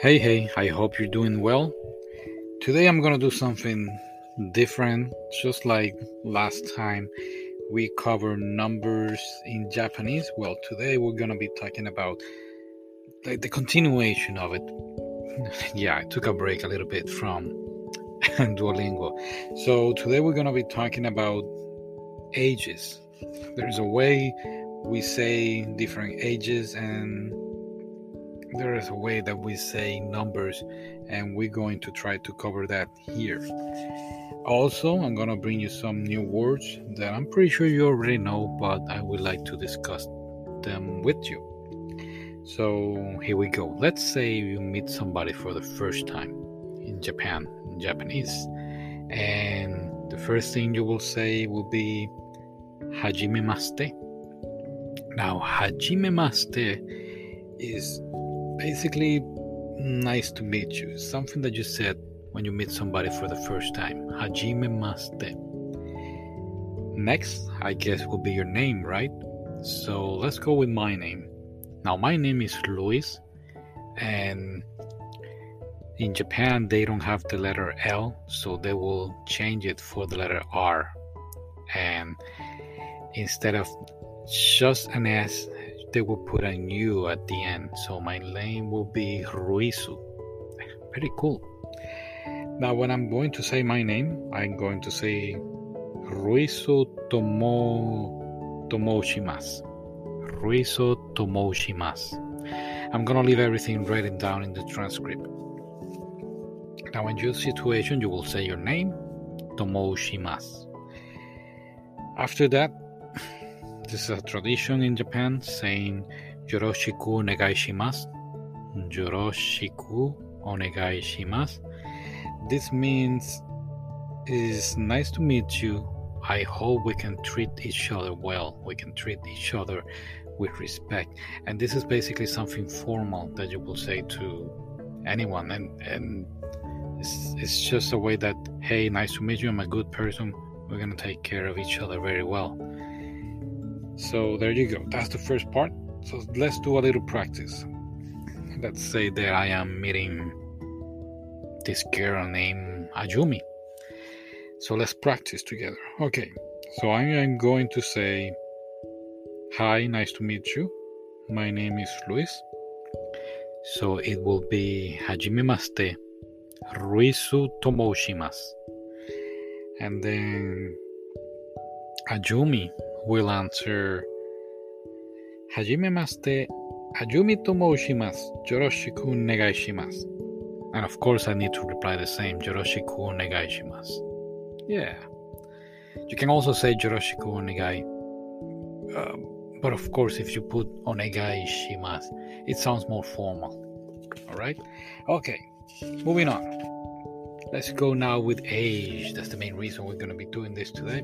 Hey, hey, I hope you're doing well. Today I'm gonna do something different, just like last time we covered numbers in Japanese. Well, today we're gonna be talking about like the continuation of it. yeah, I took a break a little bit from Duolingo. So today we're gonna be talking about ages. There's a way we say different ages and there is a way that we say numbers and we're going to try to cover that here. Also i'm going to bring you some new words that i'm pretty sure you already know but i would like to discuss them with you. So here we go. Let's say you meet somebody for the first time in japan in japanese and the first thing you will say will be hajime maste. Now hajime maste is basically nice to meet you. Something that you said when you meet somebody for the first time. Hajime maste. Next i guess will be your name right? So let's go with my name. Now my name is luis and in japan they don't have the letter l so they will change it for the letter r. And instead of just an s they will put a U at the end. So my name will be Ruisu. Pretty cool. Now, when I'm going to say my name, I'm going to say Ruisu Tomo Tomoshimasu. Ruisu Tomoshimasu. I'm gonna leave everything written down in the transcript. Now, in your situation, you will say your name, Tomoshimasu. After that, this is a tradition in Japan saying Yoroshiku onegai shimasu. Yoroshiku onegai shimasu. This means it is nice to meet you. I hope we can treat each other well. We can treat each other with respect. And this is basically something formal that you will say to anyone. And, and it's, it's just a way that, hey, nice to meet you. I'm a good person. We're going to take care of each other very well. So there you go. That's the first part. So let's do a little practice. Let's say that I am meeting this girl named Ayumi. So let's practice together. Okay. So I am going to say, Hi, nice to meet you. My name is Luis. So it will be Hajime Maste Ruisu Tomoshimasu. And then Ayumi will answer Hajime maste Ayumi tomoshimasu Yoroshiku negaishimasu. And of course I need to reply the same Yoroshiku negaishimasu. Yeah. You can also say Yoroshiku onegai. Uh, but of course if you put onegai shimasu, it sounds more formal. Alright? Okay. Moving on. Let's go now with age. That's the main reason we're going to be doing this today.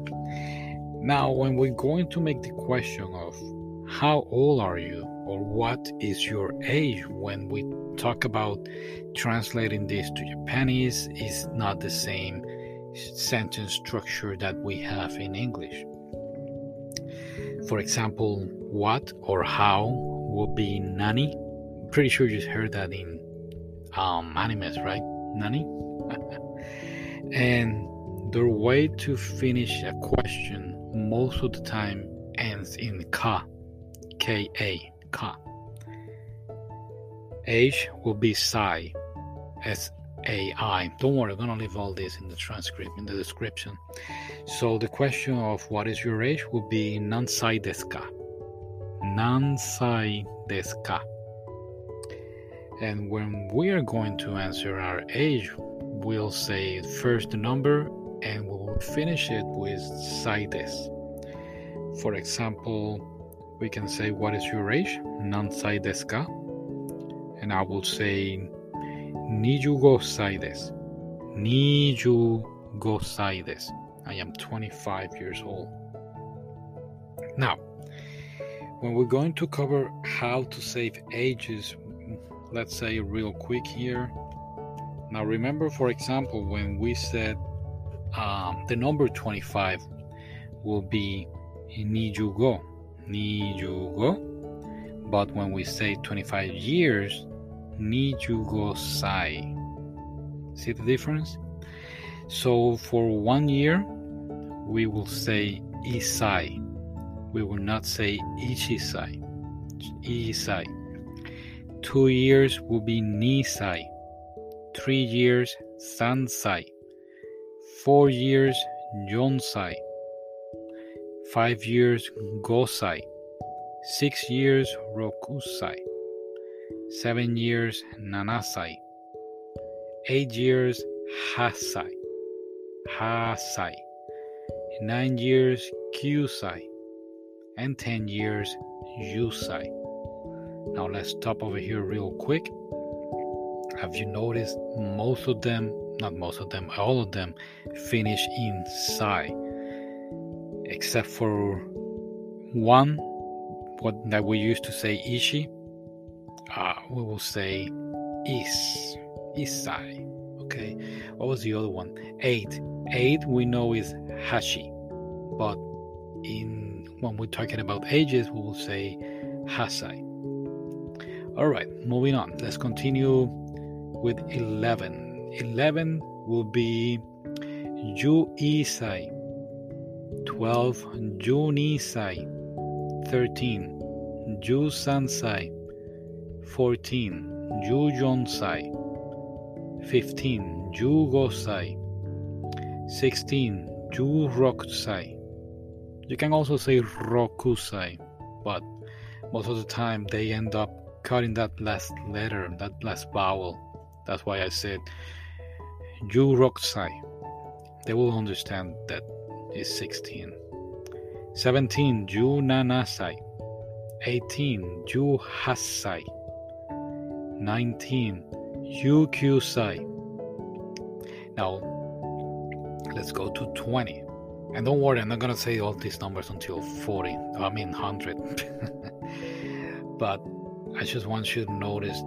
Now, when we're going to make the question of how old are you or what is your age when we talk about translating this to Japanese is not the same sentence structure that we have in English. For example, what or how will be nani. Pretty sure you heard that in um, animes, right? Nani. and the way to finish a question most of the time ends in ka, K-A, ka. Age will be sai, S-A-I. Don't worry, I'm gonna leave all this in the transcript, in the description. So the question of what is your age will be nansai desu? Nansai desu? And when we are going to answer our age, we'll say first the number and we will finish it with saides. For example, we can say, What is your age? Nansai desu ka? And I will say, Nijugo sai desu. Nijugo sai desu. I am 25 years old. Now, when we're going to cover how to save ages, let's say real quick here. Now, remember, for example, when we said um, the number 25 will be nijugo, nijugo. But when we say 25 years, nijugosai. See the difference? So for one year, we will say isai. We will not say ichisai. Isai. Two years will be nisai. Three years sansai. Four years jonsai. Five years gosai. Six years rokusai. Seven years nanasai. Eight years hasai. Hasai. Nine years kyusai. And ten years yusai. Now let's stop over here real quick. Have you noticed most of them, not most of them, all of them finish in sai, except for one, what that we used to say ishi, uh, we will say is, isai. Okay, what was the other one? Eight. Eight we know is hashi, but in when we're talking about ages, we will say hasai. All right, moving on. Let's continue with 11. 11 will be Ju Isai. 12 Ju Nisai. 13 Ju Sansai. 14 Ju Jonsai. 15 Ju Gosai. 16 Ju Rokusai. You can also say Rokusai, but most of the time they end up cutting that last letter, that last vowel. That's why I said Ju Rokusai. They will understand that is 16. 17 Ju Nanasai. 18 Ju Hassai. 19 Ju Kyusai. Now let's go to 20. And don't worry, I'm not gonna say all these numbers until 40. I mean 100. but I just want you to notice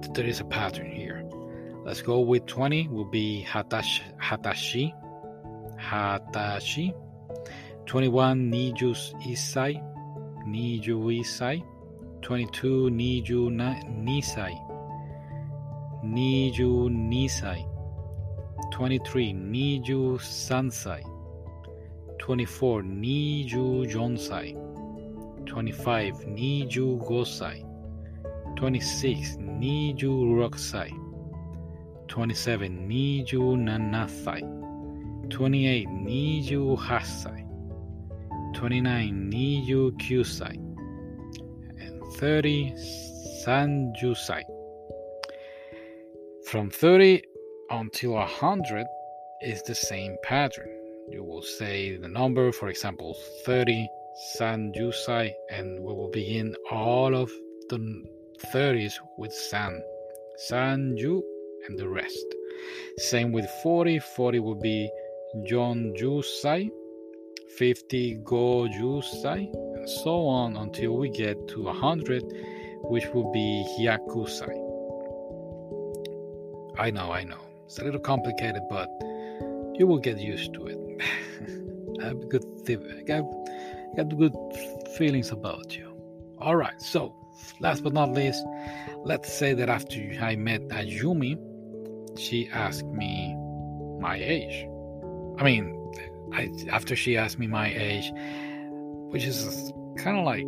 that there is a pattern here. Let's go with 20 will be hatash, hatashi. Hatashi. 21 nijus isai. Niju isai. 22 niju na, nisai. Niju nisai. 23 niju sansai. 24 niju jonsai. 25 niju gosai. 26 niju rokusai. 27 niju nanasai. 28 niju hasai. 29 niju. And 30 sanjusai. From 30 until 100 is the same pattern. You will say the number, for example, 30 sanjusai, and we will begin all of the 30s with san. Sanju and the rest. Same with 40. 40 will be Jon Jusai, 50 Go Jusai, and so on until we get to 100, which will be Hyakusai. I know, I know. It's a little complicated, but you will get used to it. I have good, I got, got good feelings about you. All right, so last but not least, let's say that after I met Ayumi, she asked me my age. I mean, I, after she asked me my age, which is kind of like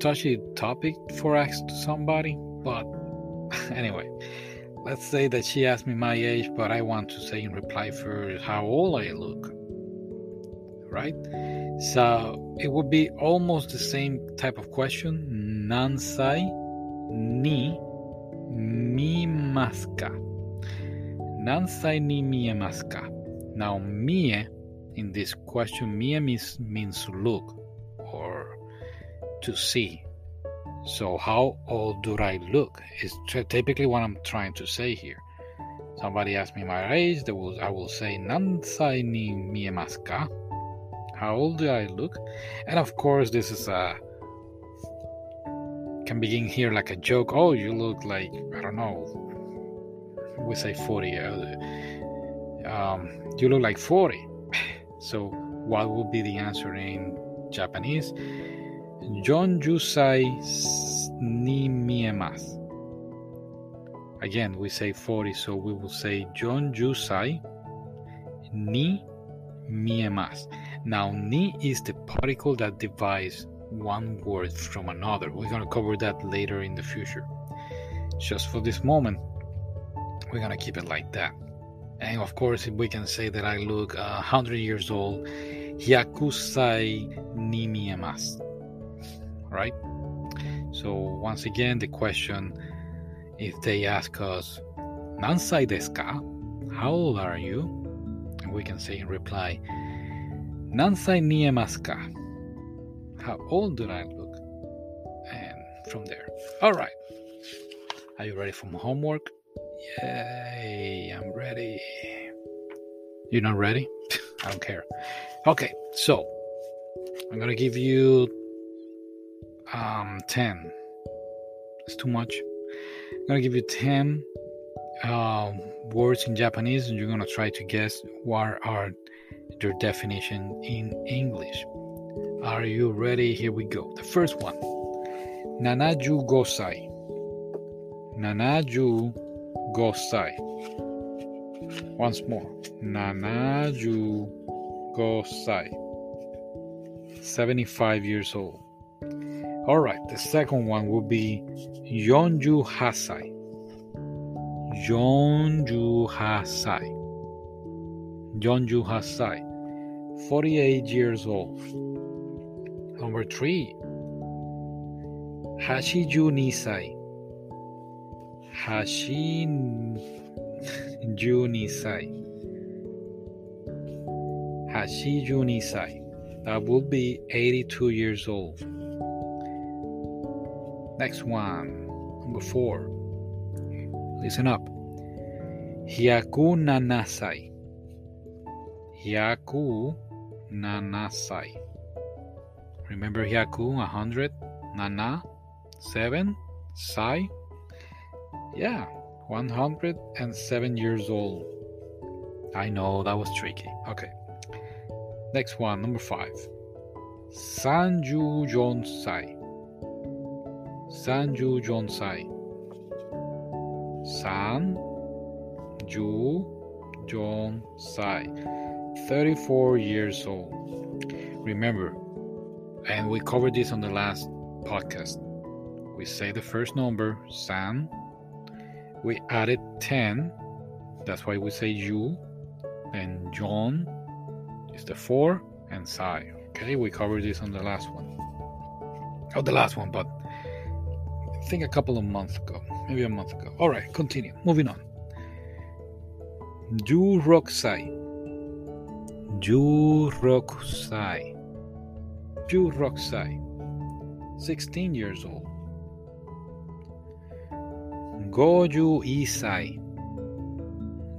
touchy topic for ask to somebody, but anyway, let's say that she asked me my age, but I want to say in reply first how old I look, right? So it would be almost the same type of question. Nansai ni mimaska. Nansai ni miemaska. Now, mie in this question, mie means, means look or to see. So, how old do I look? Is typically what I'm trying to say here. Somebody asks me my age, they will, I will say, Nansai ni miemasu ka? How old do I look? And of course, this is a can begin here like a joke. Oh, you look like I don't know. We say forty. Uh, um, you look like forty. So, what would be the answer in Japanese? Jon Jusai ni miemasu. Again, we say 40, so we will say John Jusai ni miemas. Now, ni is the particle that divides one word from another. We're going to cover that later in the future. Just for this moment, we're to keep it like that. And of course, if we can say that I look uh, hundred years old, hyakusai ni miemas. Right? So once again, the question, if they ask us, Nansai desu ka? How old are you? And we can say in reply, Nansai niemasu ka? How old do I look? And from there. All right. Are you ready for homework? Yay, I'm ready. You're not ready? I don't care. Okay, so I'm gonna give you um 10. It's too much. I'm gonna give you 10 um, words in Japanese, and you're gonna try to guess what are their definition in English. Are you ready? Here we go. The first one. Nanaju gosai. Nanaju gosai. Once more. Nanaju gosai. 75 years old. All right, the second one will be Yonju Hasai. Yonju Hasai. Yonju Hasai. 48 years old. Number three, Hashiju Nisai. Hashiju Nisai. Hashiju Nisai. That would be 82 years old. Next one, number four. Listen up. Hyaku nanasai. Hyaku nanasai. Remember Hyaku, 100, Nana, 7, Sai. Yeah, 107 years old. I know that was tricky. Okay. Next one, number 5. Sanju Jonsai. Sanju Jonsai. San Ju Jonsai. 34 years old. Remember, and we covered this on the last podcast. We say the first number, San. We added 10. That's why we say you. And John is the 4 and Sai. Okay, we covered this on the last one. Oh, the last one, but I think a couple of months ago, maybe a month ago. All right, continue. Moving on. Ju Roksai. Ju Roksai. Ju Roksai. 16 years old. Goju Isai.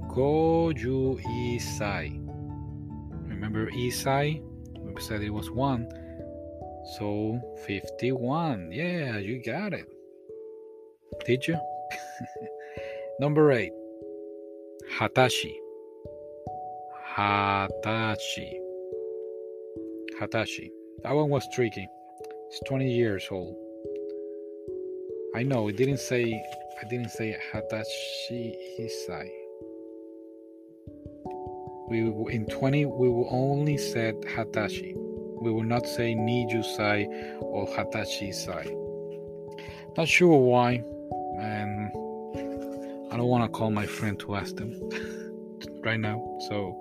Goju Isai. Remember Isai? We said it was one. So 51. Yeah, you got it. Did you? Number eight. Hatashi. Hatashi. Hatashi. That one was tricky. It's 20 years old. I know it didn't say I didn't say Hatashi Isai. We in 20 we will only said Hatashi. We will not say Nijusai or Hatashi Sai. Not sure why and I don't want to call my friend to ask them right now. So,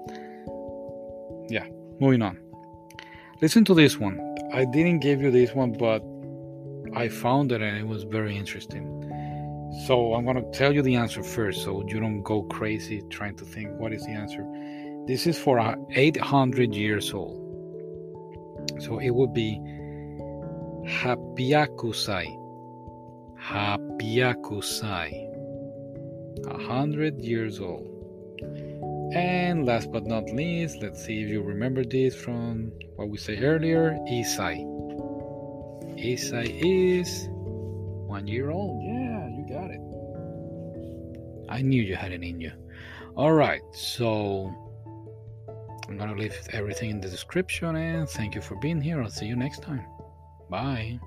yeah, moving on. Listen to this one. I didn't give you this one, but I found it and it was very interesting. So, I'm going to tell you the answer first so you don't go crazy trying to think what is the answer. This is for 800 years old. So, it would be Hapiakusai Hapiakusai, a hundred years old. And last but not least, let's see if you remember this from what we said earlier Isai. Isai is one year old. Yeah. I knew you had it in you. All right, so I'm gonna leave everything in the description and thank you for being here. I'll see you next time. Bye.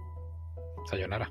Sayonara.